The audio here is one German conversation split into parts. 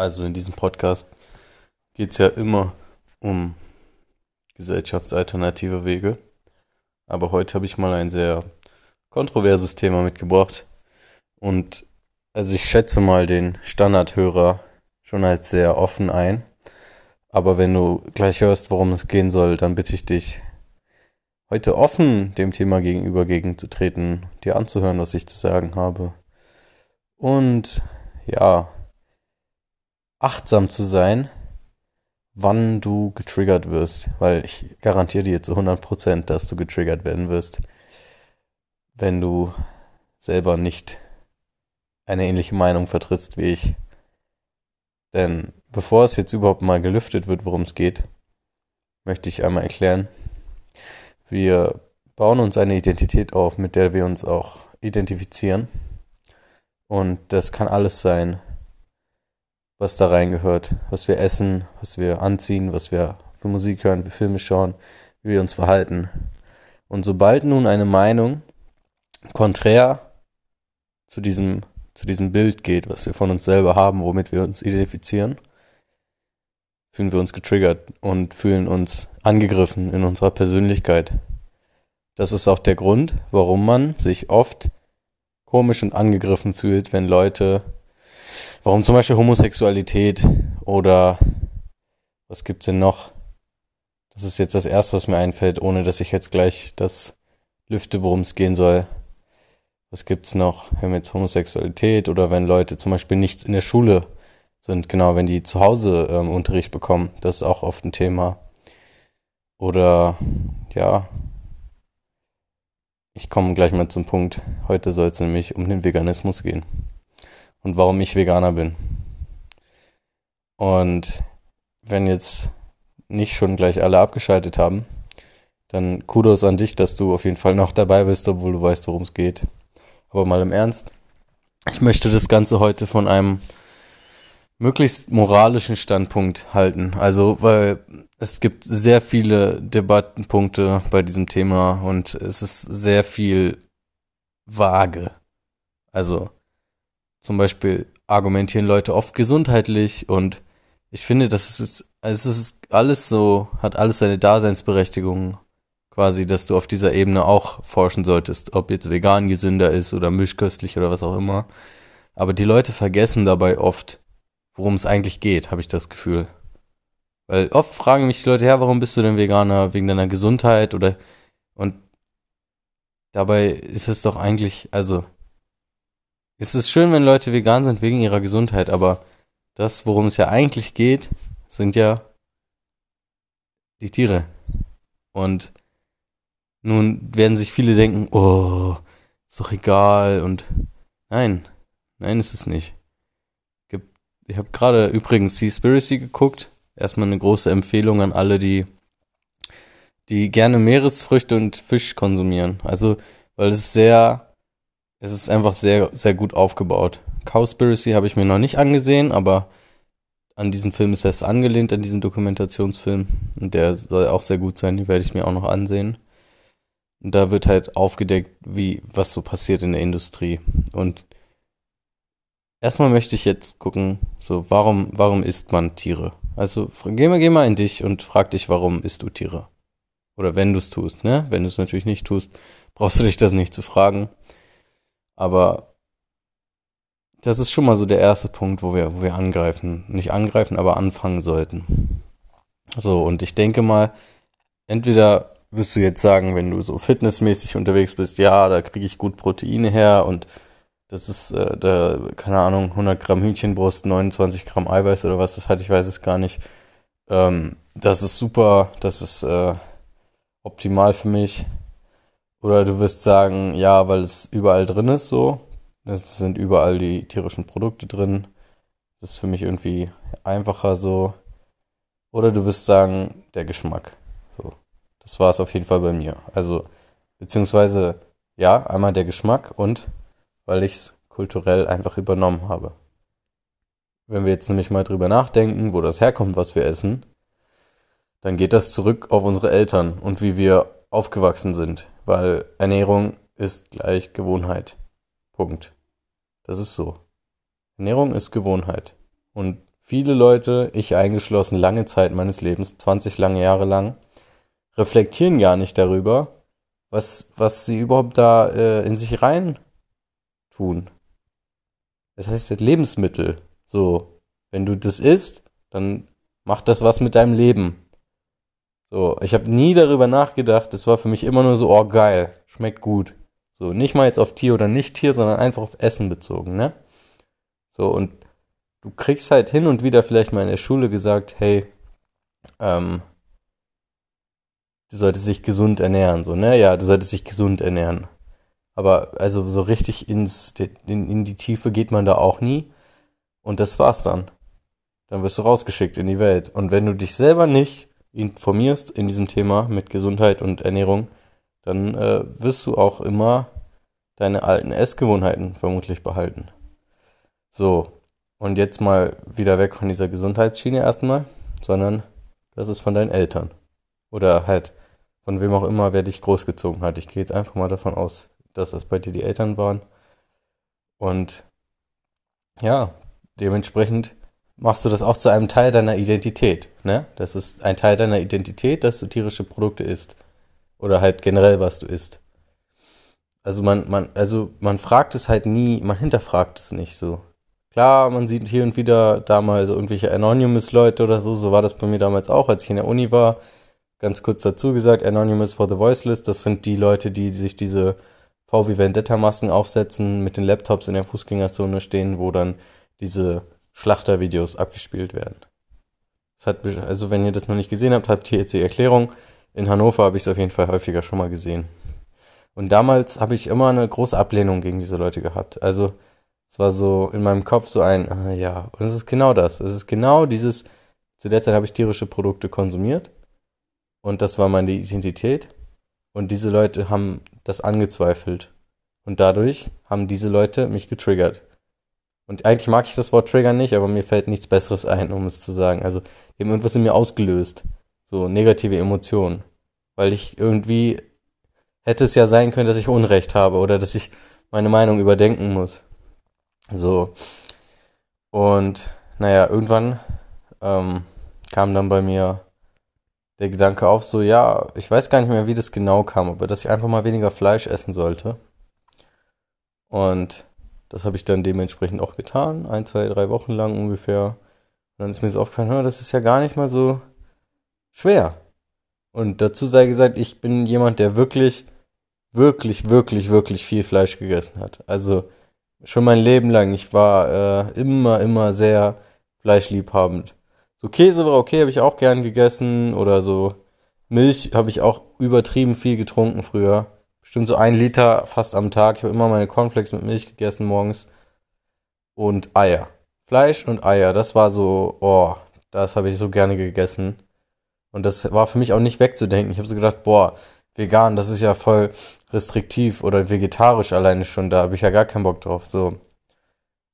Also in diesem Podcast geht es ja immer um gesellschaftsalternative Wege. Aber heute habe ich mal ein sehr kontroverses Thema mitgebracht. Und also ich schätze mal den Standardhörer schon als sehr offen ein. Aber wenn du gleich hörst, worum es gehen soll, dann bitte ich dich, heute offen dem Thema gegenüber gegenzutreten, dir anzuhören, was ich zu sagen habe. Und ja, achtsam zu sein, wann du getriggert wirst, weil ich garantiere dir zu 100%, dass du getriggert werden wirst, wenn du selber nicht eine ähnliche Meinung vertrittst wie ich. Denn bevor es jetzt überhaupt mal gelüftet wird, worum es geht, möchte ich einmal erklären, wir bauen uns eine Identität auf, mit der wir uns auch identifizieren. Und das kann alles sein, was da reingehört, was wir essen, was wir anziehen, was wir für Musik hören, wie Filme schauen, wie wir uns verhalten. Und sobald nun eine Meinung konträr zu diesem, zu diesem Bild geht, was wir von uns selber haben, womit wir uns identifizieren, fühlen wir uns getriggert und fühlen uns angegriffen in unserer Persönlichkeit. Das ist auch der Grund, warum man sich oft komisch und angegriffen fühlt, wenn Leute warum zum Beispiel Homosexualität oder was gibt's denn noch? Das ist jetzt das erste, was mir einfällt, ohne dass ich jetzt gleich das lüfte, worum es gehen soll. Was gibt's noch? Wir haben jetzt Homosexualität oder wenn Leute zum Beispiel nichts in der Schule sind, genau, wenn die zu Hause ähm, Unterricht bekommen, das ist auch oft ein Thema. Oder ja, ich komme gleich mal zum Punkt. Heute soll es nämlich um den Veganismus gehen und warum ich Veganer bin. Und wenn jetzt nicht schon gleich alle abgeschaltet haben, dann Kudos an dich, dass du auf jeden Fall noch dabei bist, obwohl du weißt, worum es geht. Aber mal im Ernst, ich möchte das Ganze heute von einem möglichst moralischen Standpunkt halten. Also, weil es gibt sehr viele Debattenpunkte bei diesem Thema und es ist sehr viel vage. Also, zum Beispiel argumentieren Leute oft gesundheitlich und ich finde, das ist, es ist alles so, hat alles seine Daseinsberechtigung quasi, dass du auf dieser Ebene auch forschen solltest, ob jetzt vegan gesünder ist oder mischköstlich oder was auch immer. Aber die Leute vergessen dabei oft, worum es eigentlich geht, habe ich das Gefühl. Weil oft fragen mich die Leute, ja, warum bist du denn Veganer? Wegen deiner Gesundheit oder und dabei ist es doch eigentlich, also es ist schön, wenn Leute vegan sind wegen ihrer Gesundheit, aber das, worum es ja eigentlich geht, sind ja die Tiere. Und nun werden sich viele denken, oh, ist doch egal und nein, nein, ist es nicht. Ich habe gerade übrigens Seaspiracy geguckt. Erstmal eine große Empfehlung an alle, die, die gerne Meeresfrüchte und Fisch konsumieren. Also, weil es sehr es ist einfach sehr, sehr gut aufgebaut. Cowspiracy habe ich mir noch nicht angesehen, aber an diesen Film ist es angelehnt, an diesen Dokumentationsfilm. Und der soll auch sehr gut sein, den werde ich mir auch noch ansehen. Und da wird halt aufgedeckt, wie, was so passiert in der Industrie. Und erstmal möchte ich jetzt gucken, so, warum, warum isst man Tiere? Also, geh mal, geh mal in dich und frag dich, warum isst du Tiere? Oder wenn du es tust, ne? Wenn du es natürlich nicht tust, brauchst du dich das nicht zu fragen. Aber das ist schon mal so der erste Punkt, wo wir, wo wir angreifen. Nicht angreifen, aber anfangen sollten. So, und ich denke mal, entweder wirst du jetzt sagen, wenn du so fitnessmäßig unterwegs bist, ja, da kriege ich gut Proteine her und das ist, äh, da, keine Ahnung, 100 Gramm Hühnchenbrust, 29 Gramm Eiweiß oder was das hat, ich weiß es gar nicht. Ähm, das ist super, das ist äh, optimal für mich. Oder du wirst sagen, ja, weil es überall drin ist so. Es sind überall die tierischen Produkte drin. Das ist für mich irgendwie einfacher so. Oder du wirst sagen, der Geschmack. So. Das war es auf jeden Fall bei mir. Also, beziehungsweise, ja, einmal der Geschmack und weil ich es kulturell einfach übernommen habe. Wenn wir jetzt nämlich mal drüber nachdenken, wo das herkommt, was wir essen, dann geht das zurück auf unsere Eltern und wie wir aufgewachsen sind, weil Ernährung ist gleich Gewohnheit. Punkt. Das ist so. Ernährung ist Gewohnheit. Und viele Leute, ich eingeschlossen, lange Zeit meines Lebens, 20 lange Jahre lang, reflektieren gar nicht darüber, was, was sie überhaupt da äh, in sich rein tun. Das heißt, das Lebensmittel. So, wenn du das isst, dann macht das was mit deinem Leben. So, ich habe nie darüber nachgedacht. Das war für mich immer nur so, oh geil, schmeckt gut. So, nicht mal jetzt auf Tier oder nicht Tier, sondern einfach auf Essen bezogen, ne? So, und du kriegst halt hin und wieder vielleicht mal in der Schule gesagt, hey, ähm, du solltest dich gesund ernähren, so, ne? Ja, du solltest dich gesund ernähren. Aber also so richtig ins, in, in die Tiefe geht man da auch nie. Und das war's dann. Dann wirst du rausgeschickt in die Welt. Und wenn du dich selber nicht informierst in diesem Thema mit Gesundheit und Ernährung, dann äh, wirst du auch immer deine alten Essgewohnheiten vermutlich behalten. So, und jetzt mal wieder weg von dieser Gesundheitsschiene erstmal, sondern das ist von deinen Eltern. Oder halt von wem auch immer, wer dich großgezogen hat. Ich gehe jetzt einfach mal davon aus, dass das bei dir die Eltern waren. Und ja, dementsprechend machst du das auch zu einem Teil deiner Identität. Ne? Das ist ein Teil deiner Identität, dass du tierische Produkte isst. Oder halt generell, was du isst. Also man, man, also man fragt es halt nie, man hinterfragt es nicht so. Klar, man sieht hier und wieder da mal so irgendwelche Anonymous-Leute oder so, so war das bei mir damals auch, als ich in der Uni war. Ganz kurz dazu gesagt, Anonymous for the Voiceless, das sind die Leute, die sich diese VW Vendetta-Masken aufsetzen, mit den Laptops in der Fußgängerzone stehen, wo dann diese Schlachtervideos abgespielt werden. Hat, also wenn ihr das noch nicht gesehen habt, habt ihr jetzt die Erklärung. In Hannover habe ich es auf jeden Fall häufiger schon mal gesehen. Und damals habe ich immer eine große Ablehnung gegen diese Leute gehabt. Also es war so in meinem Kopf so ein, ah, ja, und es ist genau das. Es ist genau dieses, zu der Zeit habe ich tierische Produkte konsumiert und das war meine Identität. Und diese Leute haben das angezweifelt. Und dadurch haben diese Leute mich getriggert. Und eigentlich mag ich das Wort Trigger nicht, aber mir fällt nichts Besseres ein, um es zu sagen. Also, die irgendwas in mir ausgelöst. So negative Emotionen. Weil ich irgendwie hätte es ja sein können, dass ich Unrecht habe oder dass ich meine Meinung überdenken muss. So. Und naja, irgendwann ähm, kam dann bei mir der Gedanke auf, so ja, ich weiß gar nicht mehr, wie das genau kam, aber dass ich einfach mal weniger Fleisch essen sollte. Und das habe ich dann dementsprechend auch getan, ein, zwei, drei Wochen lang ungefähr. Und dann ist mir so aufgefallen, das ist ja gar nicht mal so schwer. Und dazu sei gesagt, ich bin jemand, der wirklich, wirklich, wirklich, wirklich viel Fleisch gegessen hat. Also schon mein Leben lang. Ich war äh, immer, immer sehr fleischliebhabend. So Käse war okay, habe ich auch gern gegessen. Oder so Milch habe ich auch übertrieben viel getrunken früher bestimmt so ein Liter fast am Tag. Ich habe immer meine Cornflakes mit Milch gegessen morgens. Und Eier. Fleisch und Eier, das war so, oh, das habe ich so gerne gegessen. Und das war für mich auch nicht wegzudenken. Ich habe so gedacht, boah, vegan, das ist ja voll restriktiv oder vegetarisch alleine schon, da habe ich ja gar keinen Bock drauf. So.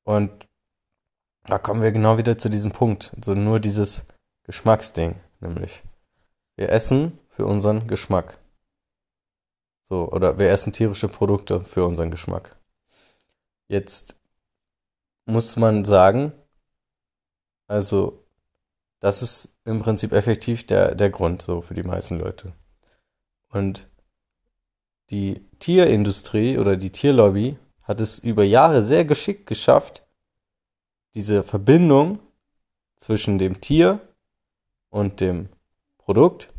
Und da kommen wir genau wieder zu diesem Punkt. So nur dieses Geschmacksding, nämlich. Wir essen für unseren Geschmack. So, oder wir essen tierische Produkte für unseren Geschmack. Jetzt muss man sagen, also das ist im Prinzip effektiv der, der Grund so für die meisten Leute. Und die Tierindustrie oder die Tierlobby hat es über Jahre sehr geschickt geschafft, diese Verbindung zwischen dem Tier und dem Produkt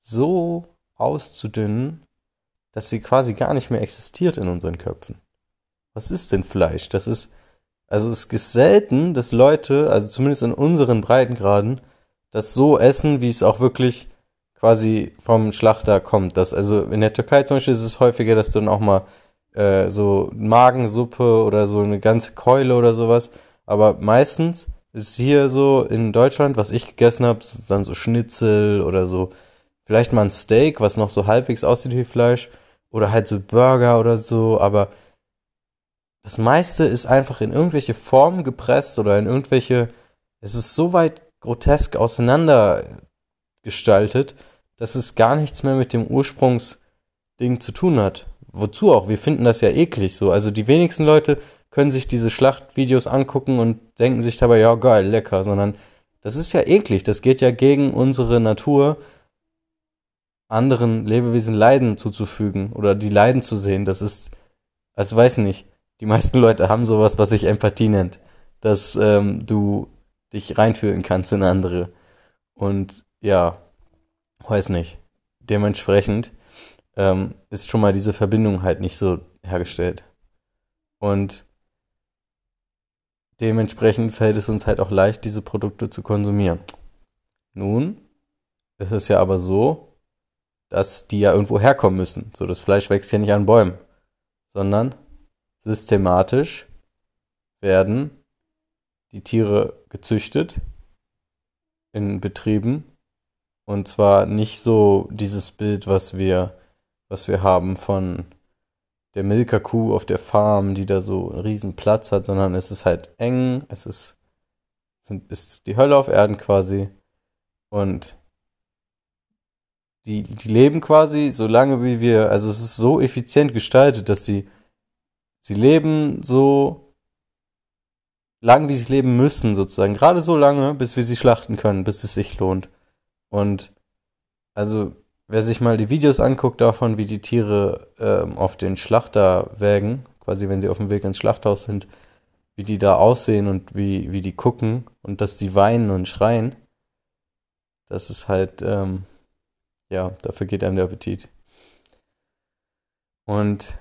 so auszudünnen, dass sie quasi gar nicht mehr existiert in unseren Köpfen. Was ist denn Fleisch? Das ist, also es ist selten, dass Leute, also zumindest in unseren Breitengraden, das so essen, wie es auch wirklich quasi vom Schlachter kommt. Das, also in der Türkei zum Beispiel ist es häufiger, dass du dann auch mal äh, so Magensuppe oder so eine ganze Keule oder sowas. Aber meistens ist hier so in Deutschland, was ich gegessen habe, dann so Schnitzel oder so, vielleicht mal ein Steak, was noch so halbwegs aussieht wie Fleisch oder halt so Burger oder so, aber das meiste ist einfach in irgendwelche Formen gepresst oder in irgendwelche, es ist so weit grotesk auseinander gestaltet, dass es gar nichts mehr mit dem Ursprungsding zu tun hat. Wozu auch? Wir finden das ja eklig so. Also die wenigsten Leute können sich diese Schlachtvideos angucken und denken sich dabei, ja geil, lecker, sondern das ist ja eklig, das geht ja gegen unsere Natur, anderen Lebewesen Leiden zuzufügen oder die Leiden zu sehen. Das ist, also weiß nicht, die meisten Leute haben sowas, was sich Empathie nennt, dass ähm, du dich reinfühlen kannst in andere. Und ja, weiß nicht. Dementsprechend ähm, ist schon mal diese Verbindung halt nicht so hergestellt. Und dementsprechend fällt es uns halt auch leicht, diese Produkte zu konsumieren. Nun ist es ja aber so, dass die ja irgendwo herkommen müssen. So, das Fleisch wächst ja nicht an Bäumen, sondern systematisch werden die Tiere gezüchtet in Betrieben und zwar nicht so dieses Bild, was wir was wir haben von der Milka-Kuh auf der Farm, die da so einen riesen Platz hat, sondern es ist halt eng, es ist, sind, ist die Hölle auf Erden quasi und die, die leben quasi so lange wie wir, also es ist so effizient gestaltet, dass sie, sie leben so lang, wie sie leben müssen, sozusagen. Gerade so lange, bis wir sie schlachten können, bis es sich lohnt. Und also, wer sich mal die Videos anguckt davon, wie die Tiere ähm, auf den Schlachterwägen, quasi wenn sie auf dem Weg ins Schlachthaus sind, wie die da aussehen und wie, wie die gucken und dass die weinen und schreien, das ist halt, ähm, ja, dafür geht einem der Appetit. Und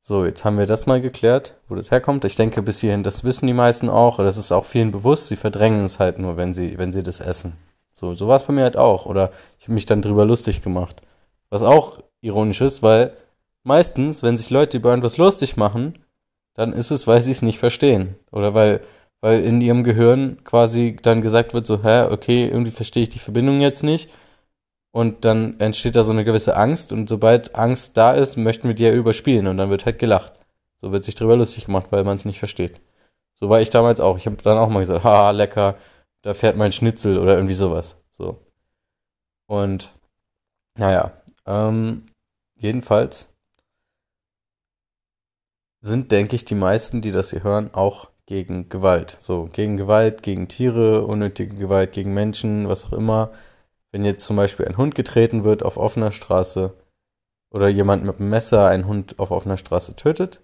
so, jetzt haben wir das mal geklärt, wo das herkommt. Ich denke bis hierhin, das wissen die meisten auch, das ist auch vielen bewusst, sie verdrängen es halt nur, wenn sie, wenn sie das essen. So, so war es bei mir halt auch. Oder ich habe mich dann drüber lustig gemacht. Was auch ironisch ist, weil meistens, wenn sich Leute über etwas lustig machen, dann ist es, weil sie es nicht verstehen. Oder weil, weil in ihrem Gehirn quasi dann gesagt wird, so, hä, okay, irgendwie verstehe ich die Verbindung jetzt nicht und dann entsteht da so eine gewisse Angst und sobald Angst da ist, möchten wir die ja überspielen und dann wird halt gelacht. So wird sich drüber lustig gemacht, weil man es nicht versteht. So war ich damals auch. Ich habe dann auch mal gesagt, haha, lecker, da fährt mein Schnitzel oder irgendwie sowas. So. Und naja, ähm, jedenfalls sind, denke ich, die meisten, die das hier hören, auch gegen Gewalt. So, gegen Gewalt, gegen Tiere, unnötige Gewalt gegen Menschen, was auch immer wenn jetzt zum Beispiel ein Hund getreten wird auf offener Straße oder jemand mit einem Messer einen Hund auf offener Straße tötet,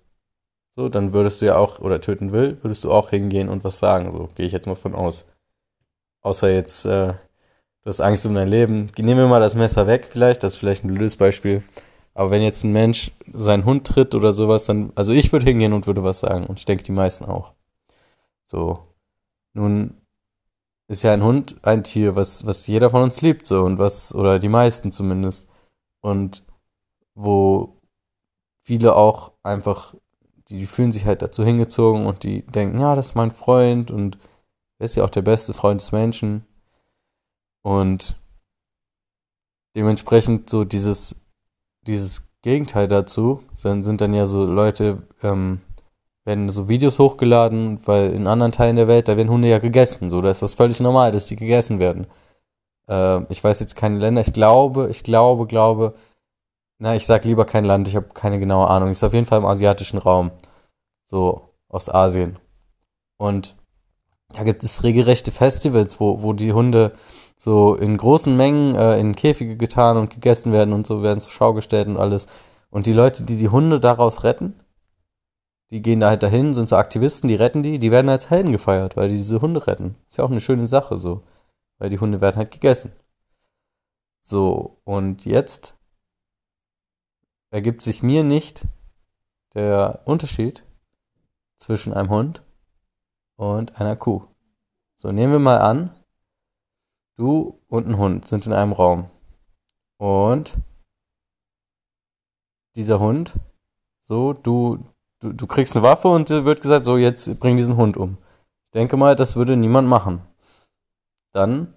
so, dann würdest du ja auch, oder töten will, würdest du auch hingehen und was sagen, so, gehe ich jetzt mal von aus. Außer jetzt, äh, du hast Angst um dein Leben. Nehmen wir mal das Messer weg, vielleicht, das ist vielleicht ein blödes Beispiel. Aber wenn jetzt ein Mensch seinen Hund tritt oder sowas, dann, also ich würde hingehen und würde was sagen. Und ich denke, die meisten auch. So. Nun ist ja ein Hund ein Tier, was, was jeder von uns liebt, so und was, oder die meisten zumindest. Und wo viele auch einfach, die, fühlen sich halt dazu hingezogen und die denken, ja, das ist mein Freund und er ist ja auch der beste Freund des Menschen. Und dementsprechend so dieses, dieses Gegenteil dazu, dann sind dann ja so Leute, ähm, werden so Videos hochgeladen, weil in anderen Teilen der Welt, da werden Hunde ja gegessen. So, da ist das völlig normal, dass die gegessen werden. Äh, ich weiß jetzt keine Länder. Ich glaube, ich glaube, glaube. Na, ich sag lieber kein Land. Ich habe keine genaue Ahnung. Ist auf jeden Fall im asiatischen Raum. So, Ostasien. Und da gibt es regelrechte Festivals, wo, wo die Hunde so in großen Mengen äh, in Käfige getan und gegessen werden und so werden zur Schau gestellt und alles. Und die Leute, die die Hunde daraus retten, die gehen da halt dahin, sind so Aktivisten, die retten die, die werden als Helden gefeiert, weil die diese Hunde retten. Ist ja auch eine schöne Sache so, weil die Hunde werden halt gegessen. So, und jetzt ergibt sich mir nicht der Unterschied zwischen einem Hund und einer Kuh. So, nehmen wir mal an, du und ein Hund sind in einem Raum. Und dieser Hund, so, du, du, du kriegst eine Waffe und dir wird gesagt, so jetzt bring diesen Hund um. Ich denke mal, das würde niemand machen. Dann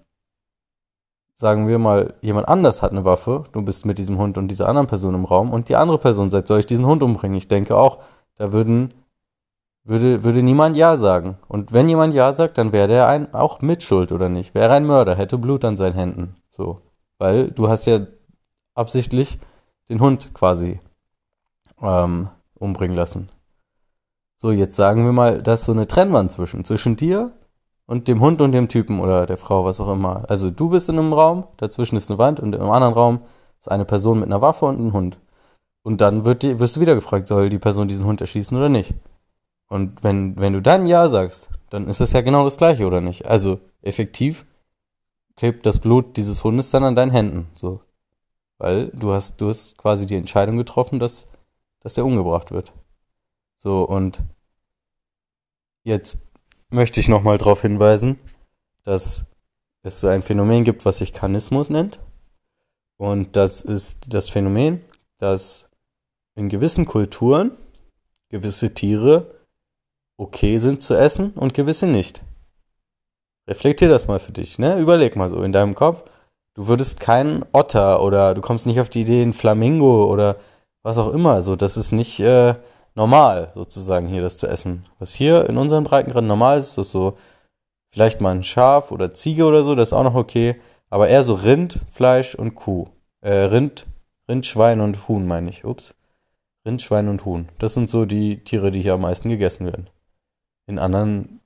sagen wir mal, jemand anders hat eine Waffe, du bist mit diesem Hund und dieser anderen Person im Raum und die andere Person sagt, soll ich diesen Hund umbringen? Ich denke auch, da würden, würde, würde niemand Ja sagen. Und wenn jemand Ja sagt, dann wäre der ein, auch mitschuld, oder nicht? Wäre ein Mörder, hätte Blut an seinen Händen. So. Weil du hast ja absichtlich den Hund quasi ähm, umbringen lassen. So, jetzt sagen wir mal, da ist so eine Trennwand zwischen, zwischen dir und dem Hund und dem Typen oder der Frau, was auch immer. Also du bist in einem Raum, dazwischen ist eine Wand und im anderen Raum ist eine Person mit einer Waffe und ein Hund. Und dann wird die, wirst du wieder gefragt, soll die Person diesen Hund erschießen oder nicht? Und wenn, wenn du dann Ja sagst, dann ist das ja genau das Gleiche, oder nicht? Also effektiv klebt das Blut dieses Hundes dann an deinen Händen, so. Weil du hast, du hast quasi die Entscheidung getroffen, dass, dass der umgebracht wird. So, und jetzt möchte ich nochmal darauf hinweisen, dass es so ein Phänomen gibt, was sich Kanismus nennt. Und das ist das Phänomen, dass in gewissen Kulturen gewisse Tiere okay sind zu essen und gewisse nicht. Reflektier das mal für dich, ne? Überleg mal so in deinem Kopf. Du würdest keinen Otter oder du kommst nicht auf die Idee, ein Flamingo oder was auch immer. So, das ist nicht äh, normal, sozusagen, hier das zu essen. Was hier in unseren Breitengraden normal ist, ist so vielleicht mal ein Schaf oder Ziege oder so, das ist auch noch okay. Aber eher so Rind, Fleisch und Kuh. Äh, Rind, Rind, Schwein und Huhn, meine ich. Ups. Rind, Schwein und Huhn. Das sind so die Tiere, die hier am meisten gegessen werden. In anderen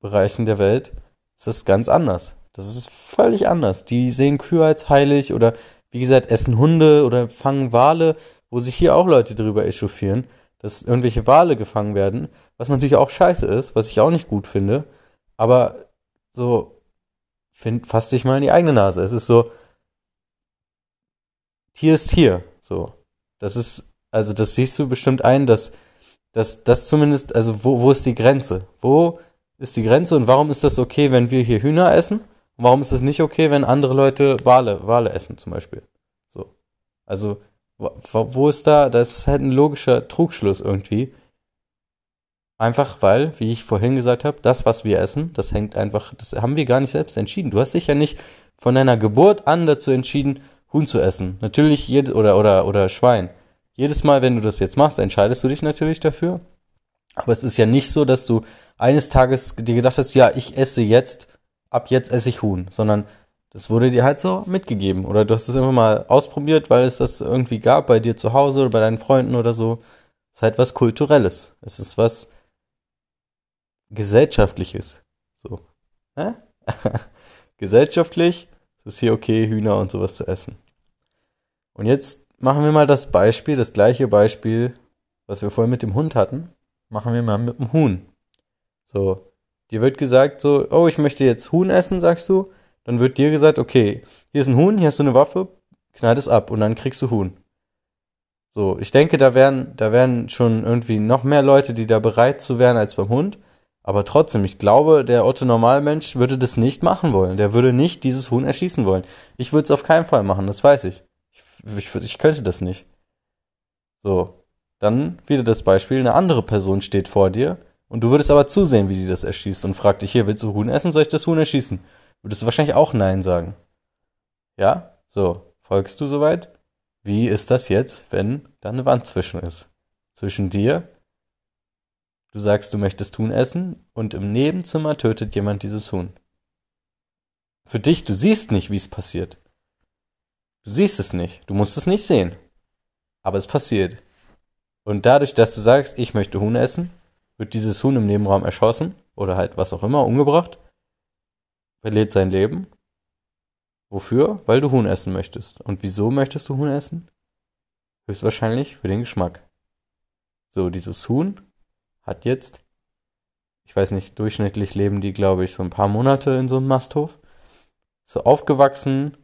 Bereichen der Welt ist das ganz anders. Das ist völlig anders. Die sehen Kühe als heilig oder wie gesagt, essen Hunde oder fangen Wale, wo sich hier auch Leute drüber echauffieren, dass irgendwelche Wale gefangen werden, was natürlich auch scheiße ist, was ich auch nicht gut finde. Aber so, find, fass dich mal in die eigene Nase. Es ist so, Tier ist Tier. So. Das ist, also das siehst du bestimmt ein, dass, dass das zumindest, also wo, wo ist die Grenze? Wo ist die Grenze und warum ist das okay, wenn wir hier Hühner essen? Und warum ist es nicht okay, wenn andere Leute Wale, Wale essen zum Beispiel? So. Also, wo, ist da, das ist halt ein logischer Trugschluss irgendwie. Einfach weil, wie ich vorhin gesagt habe, das, was wir essen, das hängt einfach, das haben wir gar nicht selbst entschieden. Du hast dich ja nicht von deiner Geburt an dazu entschieden, Huhn zu essen. Natürlich jedes oder oder oder Schwein. Jedes Mal, wenn du das jetzt machst, entscheidest du dich natürlich dafür. Aber es ist ja nicht so, dass du eines Tages dir gedacht hast, ja, ich esse jetzt, ab jetzt esse ich Huhn, sondern das wurde dir halt so mitgegeben. Oder du hast es immer mal ausprobiert, weil es das irgendwie gab bei dir zu Hause oder bei deinen Freunden oder so. Es ist halt was Kulturelles. Es ist was Gesellschaftliches. So. Hä? Gesellschaftlich ist es hier okay, Hühner und sowas zu essen. Und jetzt machen wir mal das Beispiel, das gleiche Beispiel, was wir vorhin mit dem Hund hatten, machen wir mal mit dem Huhn. So, dir wird gesagt so, oh, ich möchte jetzt Huhn essen, sagst du. Dann wird dir gesagt, okay, hier ist ein Huhn, hier hast du eine Waffe, knall es ab und dann kriegst du Huhn. So, ich denke, da wären, da wären schon irgendwie noch mehr Leute, die da bereit zu wären als beim Hund. Aber trotzdem, ich glaube, der Otto Normalmensch würde das nicht machen wollen. Der würde nicht dieses Huhn erschießen wollen. Ich würde es auf keinen Fall machen, das weiß ich. Ich, ich. ich könnte das nicht. So. Dann wieder das Beispiel, eine andere Person steht vor dir und du würdest aber zusehen, wie die das erschießt und fragt dich, hier, willst du Huhn essen, soll ich das Huhn erschießen? Würdest du wahrscheinlich auch Nein sagen. Ja? So, folgst du soweit? Wie ist das jetzt, wenn da eine Wand zwischen ist? Zwischen dir, du sagst, du möchtest Huhn essen und im Nebenzimmer tötet jemand dieses Huhn. Für dich, du siehst nicht, wie es passiert. Du siehst es nicht, du musst es nicht sehen. Aber es passiert. Und dadurch, dass du sagst, ich möchte Huhn essen, wird dieses Huhn im Nebenraum erschossen oder halt was auch immer, umgebracht, verliert sein Leben. Wofür? Weil du Huhn essen möchtest. Und wieso möchtest du Huhn essen? Höchstwahrscheinlich für den Geschmack. So, dieses Huhn hat jetzt, ich weiß nicht, durchschnittlich leben die, glaube ich, so ein paar Monate in so einem Masthof. So aufgewachsen,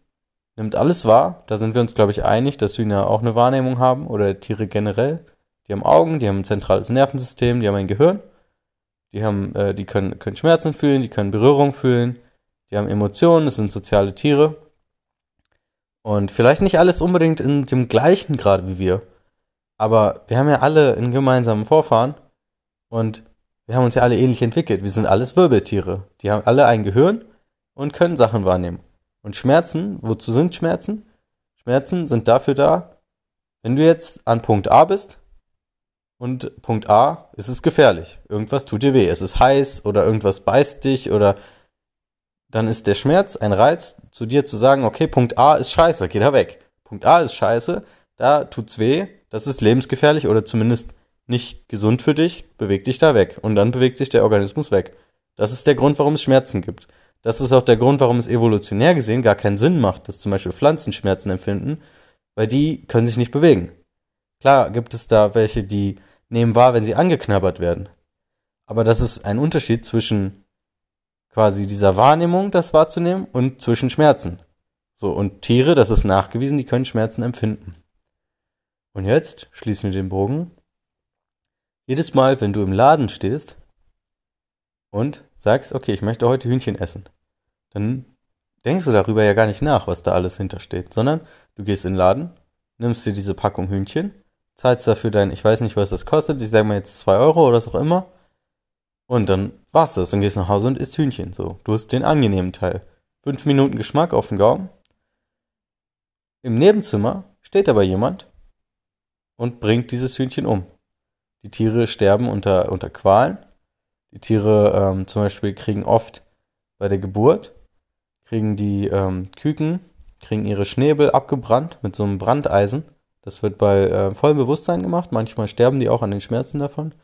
nimmt alles wahr. Da sind wir uns, glaube ich, einig, dass Hühner auch eine Wahrnehmung haben oder Tiere generell. Die haben Augen, die haben ein zentrales Nervensystem, die haben ein Gehirn. Die haben, äh, die können, können Schmerzen fühlen, die können Berührung fühlen, die haben Emotionen, das sind soziale Tiere. Und vielleicht nicht alles unbedingt in dem gleichen Grad wie wir. Aber wir haben ja alle einen gemeinsamen Vorfahren und wir haben uns ja alle ähnlich entwickelt. Wir sind alles Wirbeltiere. Die haben alle ein Gehirn und können Sachen wahrnehmen. Und Schmerzen, wozu sind Schmerzen? Schmerzen sind dafür da, wenn du jetzt an Punkt A bist und Punkt A, es ist gefährlich. Irgendwas tut dir weh. Es ist heiß oder irgendwas beißt dich oder dann ist der Schmerz ein Reiz, zu dir zu sagen, okay, Punkt A ist scheiße, geh da weg. Punkt A ist scheiße, da tut's weh, das ist lebensgefährlich oder zumindest nicht gesund für dich, beweg dich da weg. Und dann bewegt sich der Organismus weg. Das ist der Grund, warum es Schmerzen gibt. Das ist auch der Grund, warum es evolutionär gesehen gar keinen Sinn macht, dass zum Beispiel Pflanzen Schmerzen empfinden, weil die können sich nicht bewegen. Klar gibt es da welche, die nehmen wahr, wenn sie angeknabbert werden. Aber das ist ein Unterschied zwischen quasi dieser Wahrnehmung, das wahrzunehmen, und zwischen Schmerzen. So, und Tiere, das ist nachgewiesen, die können Schmerzen empfinden. Und jetzt schließen wir den Bogen. Jedes Mal, wenn du im Laden stehst und sagst, okay, ich möchte heute Hühnchen essen, dann denkst du darüber ja gar nicht nach, was da alles hintersteht, sondern du gehst in den Laden, nimmst dir diese Packung Hühnchen, zahlst dafür dein, ich weiß nicht, was das kostet, ich sage mal jetzt zwei Euro oder was auch immer, und dann war's das, dann gehst du nach Hause und isst Hühnchen, so. Du hast den angenehmen Teil. Fünf Minuten Geschmack auf den Gaumen. Im Nebenzimmer steht aber jemand und bringt dieses Hühnchen um. Die Tiere sterben unter, unter Qualen. Die Tiere ähm, zum Beispiel kriegen oft bei der Geburt, kriegen die ähm, Küken, kriegen ihre Schnäbel abgebrannt mit so einem Brandeisen. Das wird bei äh, vollem Bewusstsein gemacht. Manchmal sterben die auch an den Schmerzen davon,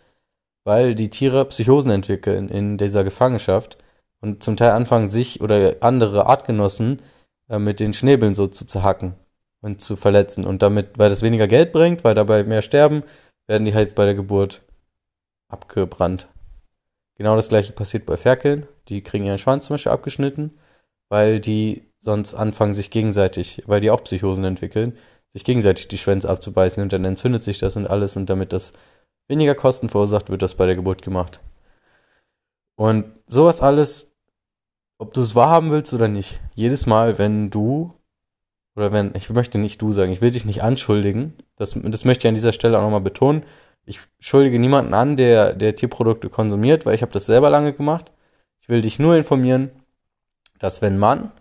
weil die Tiere Psychosen entwickeln in dieser Gefangenschaft und zum Teil anfangen, sich oder andere Artgenossen äh, mit den Schnäbeln so zu zerhacken und zu verletzen. Und damit, weil das weniger Geld bringt, weil dabei mehr sterben, werden die halt bei der Geburt abgebrannt. Genau das gleiche passiert bei Ferkeln. Die kriegen ihren Schwanz zum Beispiel abgeschnitten, weil die sonst anfangen, sich gegenseitig, weil die auch Psychosen entwickeln, sich gegenseitig die Schwänze abzubeißen und dann entzündet sich das und alles und damit das weniger Kosten verursacht, wird das bei der Geburt gemacht. Und sowas alles, ob du es wahrhaben willst oder nicht, jedes Mal, wenn du oder wenn, ich möchte nicht du sagen, ich will dich nicht anschuldigen, das, das möchte ich an dieser Stelle auch nochmal betonen. Ich schuldige niemanden an, der, der Tierprodukte konsumiert, weil ich habe das selber lange gemacht. Ich will dich nur informieren, dass wenn man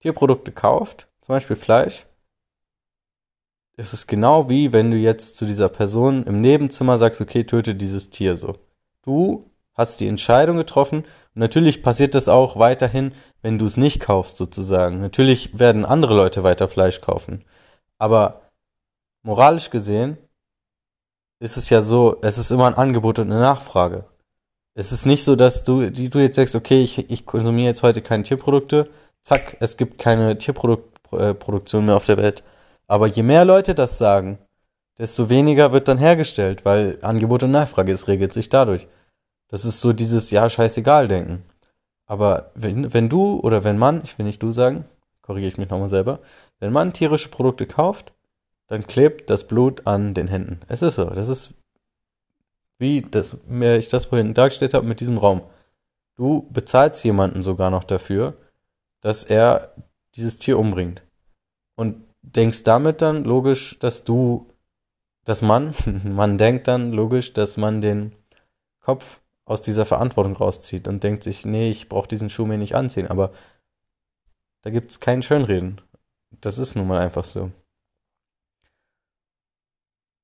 Tierprodukte kauft, zum Beispiel Fleisch, ist es genau wie wenn du jetzt zu dieser Person im Nebenzimmer sagst, okay, töte dieses Tier so. Du hast die Entscheidung getroffen. Und natürlich passiert das auch weiterhin, wenn du es nicht kaufst, sozusagen. Natürlich werden andere Leute weiter Fleisch kaufen. Aber moralisch gesehen ist es ja so, es ist immer ein Angebot und eine Nachfrage. Es ist nicht so, dass du, die, du jetzt sagst, okay, ich, ich konsumiere jetzt heute keine Tierprodukte, zack, es gibt keine Tierproduktion mehr auf der Welt. Aber je mehr Leute das sagen, desto weniger wird dann hergestellt, weil Angebot und Nachfrage, es regelt sich dadurch. Das ist so dieses, ja, scheißegal denken. Aber wenn, wenn du oder wenn man, ich will nicht du sagen, korrigiere ich mich nochmal selber, wenn man tierische Produkte kauft, dann klebt das Blut an den Händen. Es ist so. Das ist wie das, ich das vorhin dargestellt habe mit diesem Raum. Du bezahlst jemanden sogar noch dafür, dass er dieses Tier umbringt. Und denkst damit dann logisch, dass du, dass man, man denkt dann logisch, dass man den Kopf aus dieser Verantwortung rauszieht und denkt sich, nee, ich brauche diesen Schuh mir nicht anziehen. Aber da gibt es kein Schönreden. Das ist nun mal einfach so.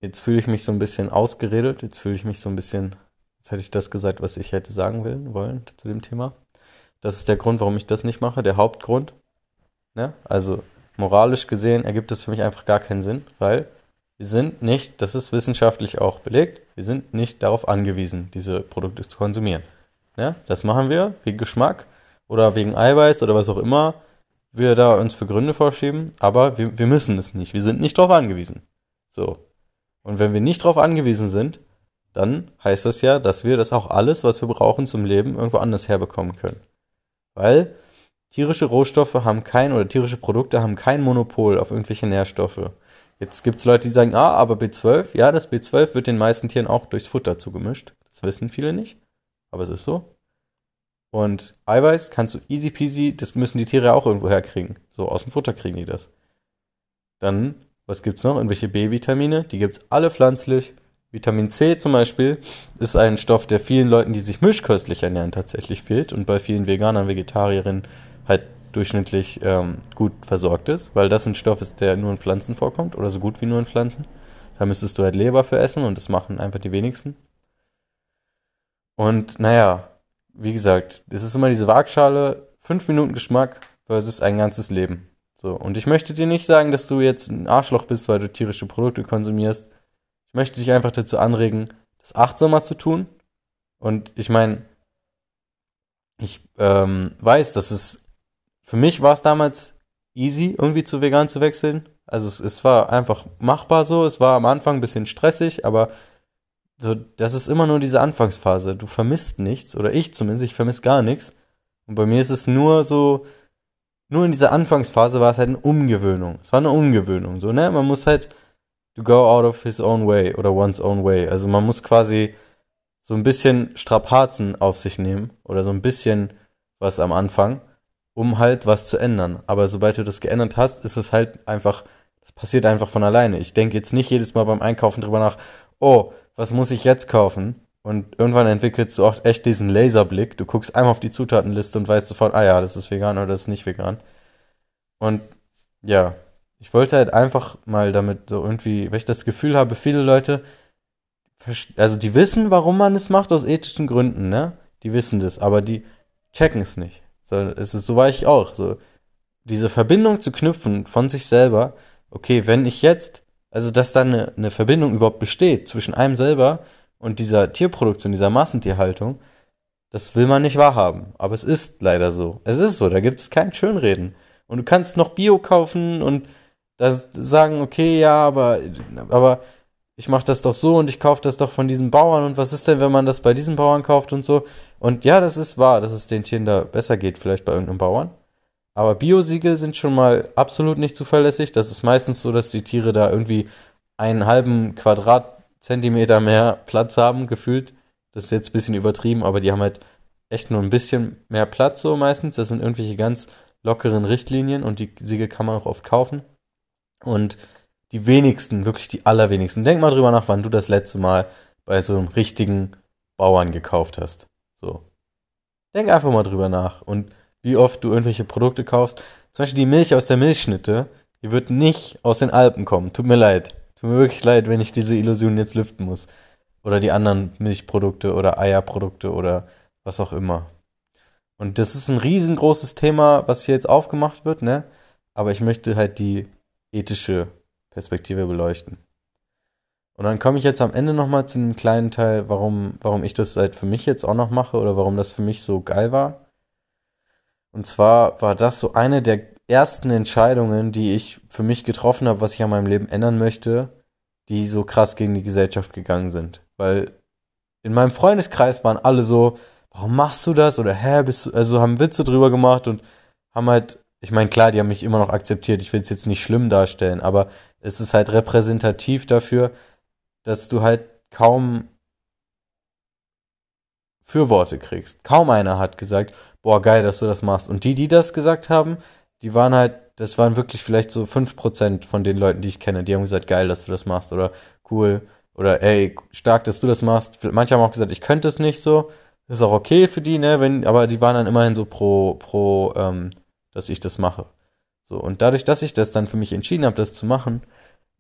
Jetzt fühle ich mich so ein bisschen ausgeredet. Jetzt fühle ich mich so ein bisschen, jetzt hätte ich das gesagt, was ich hätte sagen will, wollen zu dem Thema. Das ist der Grund, warum ich das nicht mache, der Hauptgrund. Ne? Also moralisch gesehen ergibt es für mich einfach gar keinen Sinn, weil wir sind nicht, das ist wissenschaftlich auch belegt, wir sind nicht darauf angewiesen, diese Produkte zu konsumieren. Ja, das machen wir wegen Geschmack oder wegen Eiweiß oder was auch immer wir da uns für Gründe vorschieben, aber wir, wir müssen es nicht. Wir sind nicht darauf angewiesen. So. Und wenn wir nicht darauf angewiesen sind, dann heißt das ja, dass wir das auch alles, was wir brauchen zum Leben, irgendwo anders herbekommen können. Weil tierische Rohstoffe haben kein oder tierische Produkte haben kein Monopol auf irgendwelche Nährstoffe. Jetzt gibt es Leute, die sagen, ah, aber B12, ja, das B12 wird den meisten Tieren auch durchs Futter zugemischt. Das wissen viele nicht, aber es ist so. Und Eiweiß kannst du easy peasy, das müssen die Tiere auch irgendwo herkriegen. So, aus dem Futter kriegen die das. Dann, was gibt's noch? Irgendwelche B-Vitamine, die gibt's alle pflanzlich. Vitamin C zum Beispiel ist ein Stoff, der vielen Leuten, die sich mischköstlich ernähren, tatsächlich fehlt und bei vielen Veganern, Vegetarierinnen halt durchschnittlich ähm, gut versorgt ist, weil das ein Stoff ist, der nur in Pflanzen vorkommt oder so gut wie nur in Pflanzen. Da müsstest du halt Leber für essen und das machen einfach die wenigsten. Und naja, wie gesagt, es ist immer diese Waagschale, fünf Minuten Geschmack versus ein ganzes Leben. So, und ich möchte dir nicht sagen, dass du jetzt ein Arschloch bist, weil du tierische Produkte konsumierst. Ich möchte dich einfach dazu anregen, das achtsamer zu tun. Und ich meine, ich ähm, weiß, dass es für mich war es damals easy, irgendwie zu vegan zu wechseln. Also es, es war einfach machbar so. Es war am Anfang ein bisschen stressig, aber so, das ist immer nur diese Anfangsphase. Du vermisst nichts, oder ich zumindest, ich vermisse gar nichts. Und bei mir ist es nur so, nur in dieser Anfangsphase war es halt eine Umgewöhnung. Es war eine Umgewöhnung, so, ne? Man muss halt to go out of his own way oder one's own way. Also man muss quasi so ein bisschen Strapazen auf sich nehmen oder so ein bisschen was am Anfang, um halt was zu ändern. Aber sobald du das geändert hast, ist es halt einfach, das passiert einfach von alleine. Ich denke jetzt nicht jedes Mal beim Einkaufen drüber nach, oh, was muss ich jetzt kaufen? Und irgendwann entwickelst du auch echt diesen Laserblick. Du guckst einmal auf die Zutatenliste und weißt sofort, ah ja, das ist vegan oder das ist nicht vegan. Und ja, ich wollte halt einfach mal damit so irgendwie, weil ich das Gefühl habe, viele Leute, also die wissen, warum man es macht aus ethischen Gründen, ne? Die wissen das, aber die checken es nicht. So, es ist, so war ich auch. So, diese Verbindung zu knüpfen von sich selber, okay, wenn ich jetzt, also dass da eine, eine Verbindung überhaupt besteht zwischen einem selber und dieser Tierproduktion, dieser Massentierhaltung, das will man nicht wahrhaben. Aber es ist leider so. Es ist so, da gibt es kein Schönreden. Und du kannst noch Bio kaufen und das sagen, okay, ja, aber, aber ich mache das doch so und ich kaufe das doch von diesen Bauern und was ist denn, wenn man das bei diesen Bauern kauft und so. Und ja, das ist wahr, dass es den Tieren da besser geht, vielleicht bei irgendeinem Bauern. Aber Biosiegel sind schon mal absolut nicht zuverlässig. Das ist meistens so, dass die Tiere da irgendwie einen halben Quadratzentimeter mehr Platz haben, gefühlt. Das ist jetzt ein bisschen übertrieben, aber die haben halt echt nur ein bisschen mehr Platz so meistens. Das sind irgendwelche ganz lockeren Richtlinien und die Siegel kann man auch oft kaufen. Und die wenigsten, wirklich die allerwenigsten, denk mal drüber nach, wann du das letzte Mal bei so einem richtigen Bauern gekauft hast. So. Denk einfach mal drüber nach und wie oft du irgendwelche Produkte kaufst. Zum Beispiel die Milch aus der Milchschnitte, die wird nicht aus den Alpen kommen. Tut mir leid. Tut mir wirklich leid, wenn ich diese Illusion jetzt lüften muss. Oder die anderen Milchprodukte oder Eierprodukte oder was auch immer. Und das ist ein riesengroßes Thema, was hier jetzt aufgemacht wird, ne? Aber ich möchte halt die ethische Perspektive beleuchten. Und dann komme ich jetzt am Ende nochmal zu einem kleinen Teil, warum, warum ich das halt für mich jetzt auch noch mache oder warum das für mich so geil war. Und zwar war das so eine der ersten Entscheidungen, die ich für mich getroffen habe, was ich an meinem Leben ändern möchte, die so krass gegen die Gesellschaft gegangen sind. Weil in meinem Freundeskreis waren alle so, warum machst du das? Oder hä, bist du, also haben Witze drüber gemacht und haben halt ich meine, klar, die haben mich immer noch akzeptiert. Ich will es jetzt nicht schlimm darstellen, aber es ist halt repräsentativ dafür, dass du halt kaum Fürworte kriegst. Kaum einer hat gesagt, boah, geil, dass du das machst. Und die, die das gesagt haben, die waren halt, das waren wirklich vielleicht so 5% von den Leuten, die ich kenne, die haben gesagt, geil, dass du das machst oder cool oder ey, stark, dass du das machst. Manche haben auch gesagt, ich könnte es nicht so. ist auch okay für die, ne, wenn, aber die waren dann immerhin so pro, pro, ähm, dass ich das mache. So, und dadurch, dass ich das dann für mich entschieden habe, das zu machen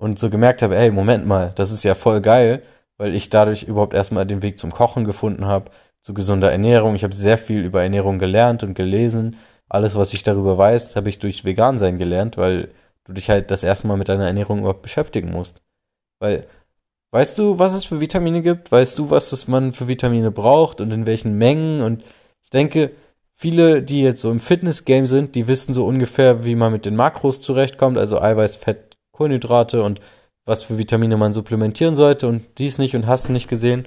und so gemerkt habe, ey, Moment mal, das ist ja voll geil, weil ich dadurch überhaupt erstmal den Weg zum Kochen gefunden habe, zu gesunder Ernährung. Ich habe sehr viel über Ernährung gelernt und gelesen. Alles, was ich darüber weiß, habe ich durch Vegan-Sein gelernt, weil du dich halt das erste Mal mit deiner Ernährung überhaupt beschäftigen musst. Weil, weißt du, was es für Vitamine gibt? Weißt du, was das man für Vitamine braucht und in welchen Mengen? Und ich denke, viele, die jetzt so im Fitness-Game sind, die wissen so ungefähr, wie man mit den Makros zurechtkommt, also Eiweiß, Fett, Kohlenhydrate und was für Vitamine man supplementieren sollte und dies nicht und hast nicht gesehen.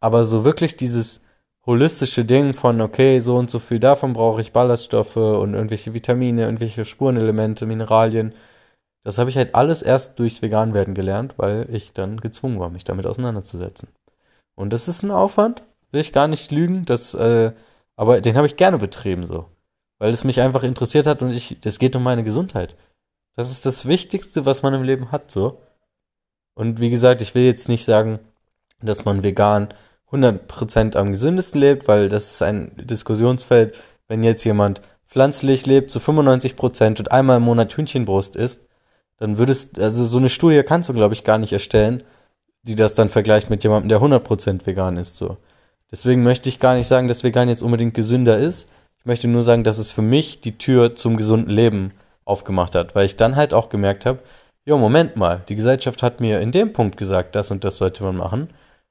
Aber so wirklich dieses holistische Ding von, okay, so und so viel davon brauche ich Ballaststoffe und irgendwelche Vitamine, irgendwelche Spurenelemente, Mineralien. Das habe ich halt alles erst durchs Veganwerden gelernt, weil ich dann gezwungen war, mich damit auseinanderzusetzen. Und das ist ein Aufwand, will ich gar nicht lügen. Das äh, aber den habe ich gerne betrieben so. Weil es mich einfach interessiert hat und ich, es geht um meine Gesundheit. Das ist das Wichtigste, was man im Leben hat, so. Und wie gesagt, ich will jetzt nicht sagen, dass man vegan 100% am gesündesten lebt, weil das ist ein Diskussionsfeld. Wenn jetzt jemand pflanzlich lebt zu 95% und einmal im Monat Hühnchenbrust isst, dann würdest, also so eine Studie kannst du, glaube ich, gar nicht erstellen, die das dann vergleicht mit jemandem, der 100% vegan ist, so. Deswegen möchte ich gar nicht sagen, dass vegan jetzt unbedingt gesünder ist. Ich möchte nur sagen, dass es für mich die Tür zum gesunden Leben aufgemacht hat, weil ich dann halt auch gemerkt habe, jo, Moment mal, die Gesellschaft hat mir in dem Punkt gesagt, das und das sollte man machen.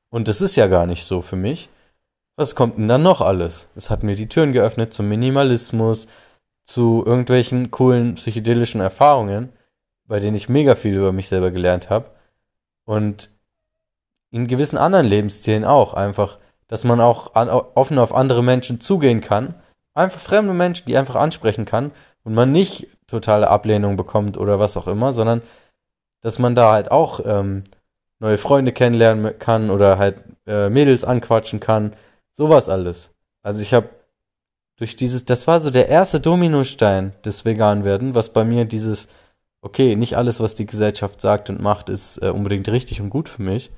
Und das ist ja gar nicht so für mich. Was kommt denn dann noch alles? Es hat mir die Türen geöffnet zum Minimalismus, zu irgendwelchen coolen psychedelischen Erfahrungen, bei denen ich mega viel über mich selber gelernt habe. Und in gewissen anderen Lebenszielen auch einfach, dass man auch an, offen auf andere Menschen zugehen kann. Einfach fremde Menschen, die einfach ansprechen kann und man nicht totale Ablehnung bekommt oder was auch immer, sondern dass man da halt auch ähm, neue Freunde kennenlernen kann oder halt äh, Mädels anquatschen kann. Sowas alles. Also ich habe durch dieses, das war so der erste Dominostein des Veganwerden, was bei mir dieses, okay, nicht alles, was die Gesellschaft sagt und macht, ist äh, unbedingt richtig und gut für mich,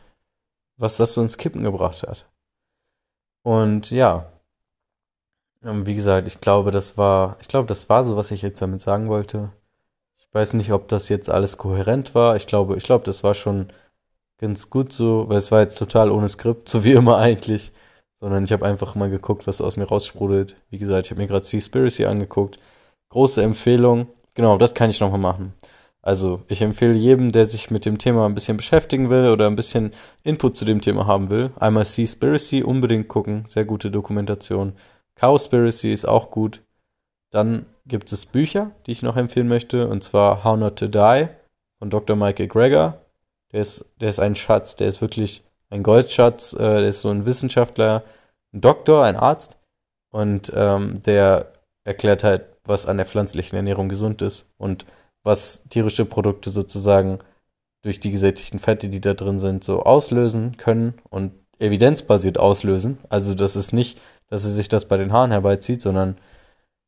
was das so ins Kippen gebracht hat. Und ja, wie gesagt, ich glaube, das war, ich glaube, das war so, was ich jetzt damit sagen wollte. Ich weiß nicht, ob das jetzt alles kohärent war. Ich glaube, ich glaube, das war schon ganz gut so, weil es war jetzt total ohne Skript, so wie immer eigentlich. Sondern ich habe einfach mal geguckt, was aus mir raussprudelt. Wie gesagt, ich habe mir gerade Seaspiracy angeguckt. Große Empfehlung. Genau, das kann ich nochmal machen. Also, ich empfehle jedem, der sich mit dem Thema ein bisschen beschäftigen will oder ein bisschen Input zu dem Thema haben will, einmal Seaspiracy unbedingt gucken. Sehr gute Dokumentation. Cowspiracy ist auch gut. Dann gibt es Bücher, die ich noch empfehlen möchte, und zwar How Not to Die von Dr. Michael Greger. Der ist, der ist ein Schatz, der ist wirklich ein Goldschatz. Äh, der ist so ein Wissenschaftler, ein Doktor, ein Arzt. Und ähm, der erklärt halt, was an der pflanzlichen Ernährung gesund ist und was tierische Produkte sozusagen durch die gesättigten Fette, die da drin sind, so auslösen können und evidenzbasiert auslösen. Also das ist nicht, dass sie sich das bei den Haaren herbeizieht, sondern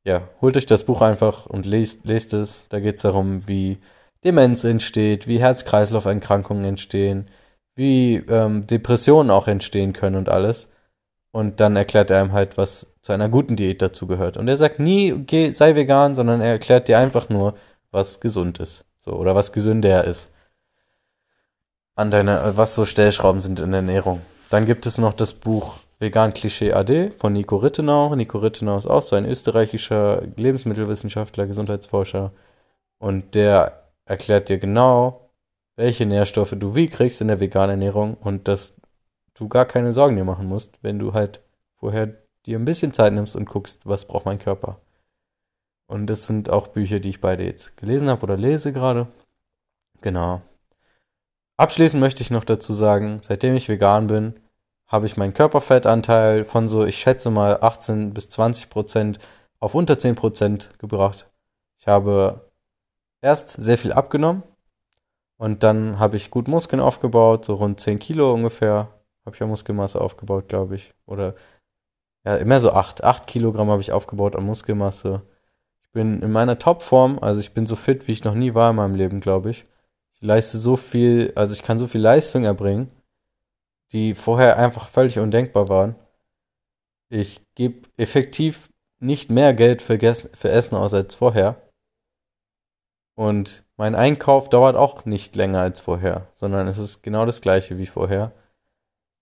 ja, holt euch das Buch einfach und lest, lest es. Da geht es darum, wie Demenz entsteht, wie Herz-Kreislauf-Erkrankungen entstehen, wie ähm, Depressionen auch entstehen können und alles. Und dann erklärt er einem halt, was zu einer guten Diät dazu gehört. Und er sagt nie, geh, sei vegan, sondern er erklärt dir einfach nur, was gesund ist. So, oder was gesünder ist. An deiner, was so Stellschrauben sind in der Ernährung. Dann gibt es noch das Buch Vegan Klischee AD von Nico Rittenau. Nico Rittenau ist auch so ein österreichischer Lebensmittelwissenschaftler, Gesundheitsforscher. Und der erklärt dir genau, welche Nährstoffe du wie kriegst in der veganen Ernährung und dass du gar keine Sorgen dir machen musst, wenn du halt vorher dir ein bisschen Zeit nimmst und guckst, was braucht mein Körper. Und das sind auch Bücher, die ich beide jetzt gelesen habe oder lese gerade. Genau. Abschließend möchte ich noch dazu sagen, seitdem ich vegan bin, habe ich meinen Körperfettanteil von so, ich schätze mal 18 bis 20 Prozent auf unter 10 Prozent gebracht. Ich habe erst sehr viel abgenommen und dann habe ich gut Muskeln aufgebaut, so rund 10 Kilo ungefähr habe ich ja Muskelmasse aufgebaut, glaube ich. Oder ja, immer so 8. 8 Kilogramm habe ich aufgebaut an Muskelmasse. Ich bin in meiner Topform, also ich bin so fit, wie ich noch nie war in meinem Leben, glaube ich. Ich leiste so viel, also ich kann so viel Leistung erbringen, die vorher einfach völlig undenkbar waren. Ich gebe effektiv nicht mehr Geld für, für Essen aus als vorher. Und mein Einkauf dauert auch nicht länger als vorher, sondern es ist genau das gleiche wie vorher.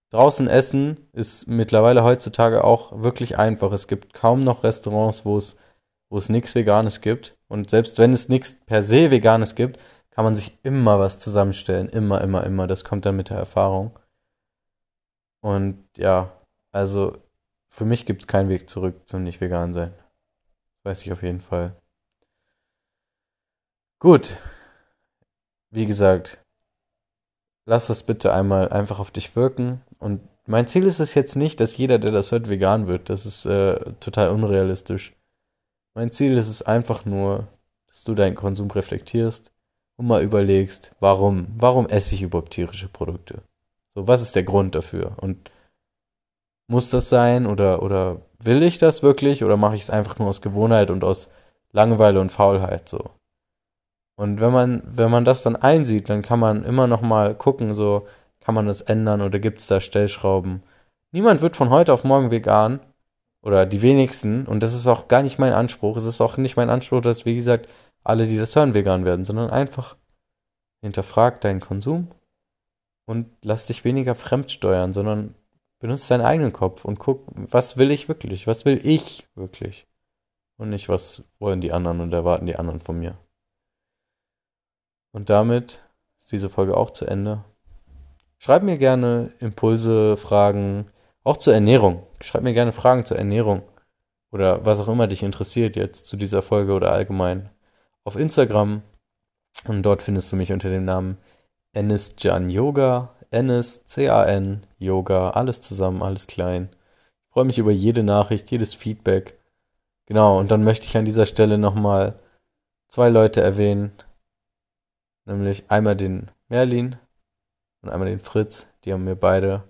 Draußen essen ist mittlerweile heutzutage auch wirklich einfach. Es gibt kaum noch Restaurants, wo es, wo es nichts Veganes gibt. Und selbst wenn es nichts per se Veganes gibt, kann man sich immer was zusammenstellen. Immer, immer, immer. Das kommt dann mit der Erfahrung. Und ja, also für mich gibt es keinen Weg zurück zum nicht vegan sein. Weiß ich auf jeden Fall. Gut. Wie gesagt, lass das bitte einmal einfach auf dich wirken. Und mein Ziel ist es jetzt nicht, dass jeder, der das hört, vegan wird. Das ist äh, total unrealistisch. Mein Ziel ist es einfach nur, dass du deinen Konsum reflektierst und mal überlegst, warum, warum esse ich überhaupt tierische Produkte? So, was ist der Grund dafür? Und muss das sein oder, oder will ich das wirklich oder mache ich es einfach nur aus Gewohnheit und aus Langeweile und Faulheit so? Und wenn man, wenn man das dann einsieht, dann kann man immer noch mal gucken, so, kann man das ändern oder gibt es da Stellschrauben? Niemand wird von heute auf morgen vegan oder die wenigsten und das ist auch gar nicht mein Anspruch. Es ist auch nicht mein Anspruch, dass, wie gesagt, alle, die das hören, vegan werden, sondern einfach hinterfrag deinen Konsum und lass dich weniger fremdsteuern, sondern benutze deinen eigenen Kopf und guck, was will ich wirklich? Was will ich wirklich? Und nicht, was wollen die anderen und erwarten die anderen von mir. Und damit ist diese Folge auch zu Ende. Schreib mir gerne Impulse, Fragen, auch zur Ernährung. Schreib mir gerne Fragen zur Ernährung oder was auch immer dich interessiert jetzt zu dieser Folge oder allgemein auf Instagram. Und dort findest du mich unter dem Namen Enis Jan Yoga, Enis C-A-N Yoga, alles zusammen, alles klein. Ich freue mich über jede Nachricht, jedes Feedback. Genau, und dann möchte ich an dieser Stelle nochmal zwei Leute erwähnen, nämlich einmal den Merlin und einmal den Fritz. Die haben mir beide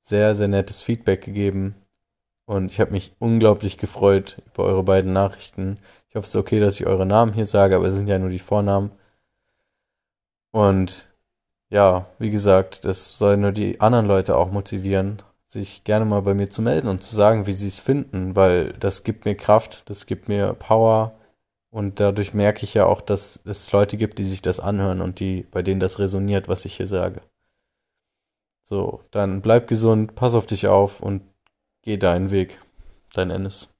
sehr, sehr nettes Feedback gegeben. Und ich habe mich unglaublich gefreut über eure beiden Nachrichten. Ich hoffe, es ist okay, dass ich eure Namen hier sage, aber es sind ja nur die Vornamen. Und ja, wie gesagt, das soll nur die anderen Leute auch motivieren, sich gerne mal bei mir zu melden und zu sagen, wie sie es finden, weil das gibt mir Kraft, das gibt mir Power und dadurch merke ich ja auch, dass es Leute gibt, die sich das anhören und die, bei denen das resoniert, was ich hier sage. So, dann bleib gesund, pass auf dich auf und geh deinen Weg. Dein Ennis.